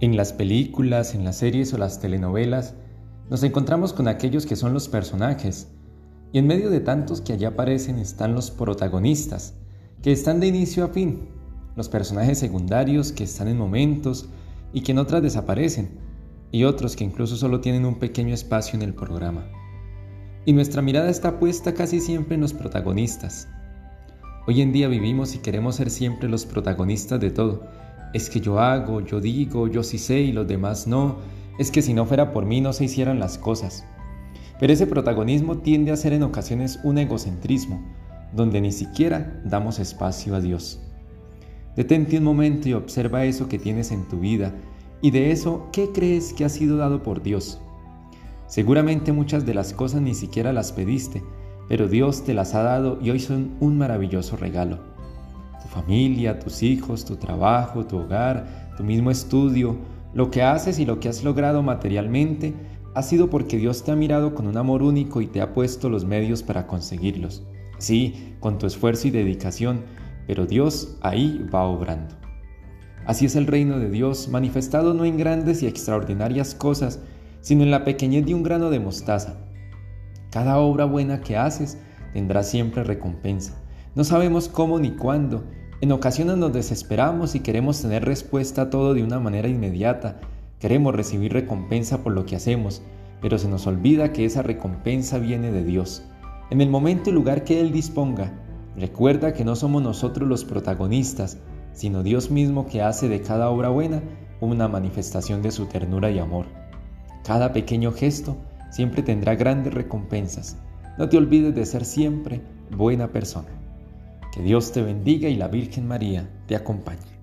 En las películas, en las series o las telenovelas, nos encontramos con aquellos que son los personajes, y en medio de tantos que allí aparecen están los protagonistas, que están de inicio a fin, los personajes secundarios que están en momentos y que en otras desaparecen, y otros que incluso solo tienen un pequeño espacio en el programa. Y nuestra mirada está puesta casi siempre en los protagonistas. Hoy en día vivimos y queremos ser siempre los protagonistas de todo. Es que yo hago, yo digo, yo sí sé y los demás no. Es que si no fuera por mí no se hicieran las cosas. Pero ese protagonismo tiende a ser en ocasiones un egocentrismo, donde ni siquiera damos espacio a Dios. Detente un momento y observa eso que tienes en tu vida y de eso, ¿qué crees que ha sido dado por Dios? Seguramente muchas de las cosas ni siquiera las pediste, pero Dios te las ha dado y hoy son un maravilloso regalo. Tu familia, tus hijos, tu trabajo, tu hogar, tu mismo estudio, lo que haces y lo que has logrado materialmente ha sido porque Dios te ha mirado con un amor único y te ha puesto los medios para conseguirlos. Sí, con tu esfuerzo y dedicación, pero Dios ahí va obrando. Así es el reino de Dios, manifestado no en grandes y extraordinarias cosas, sino en la pequeñez de un grano de mostaza. Cada obra buena que haces tendrá siempre recompensa. No sabemos cómo ni cuándo. En ocasiones nos desesperamos y queremos tener respuesta a todo de una manera inmediata. Queremos recibir recompensa por lo que hacemos, pero se nos olvida que esa recompensa viene de Dios. En el momento y lugar que Él disponga, recuerda que no somos nosotros los protagonistas, sino Dios mismo que hace de cada obra buena una manifestación de su ternura y amor. Cada pequeño gesto siempre tendrá grandes recompensas. No te olvides de ser siempre buena persona. Que Dios te bendiga y la Virgen María te acompañe.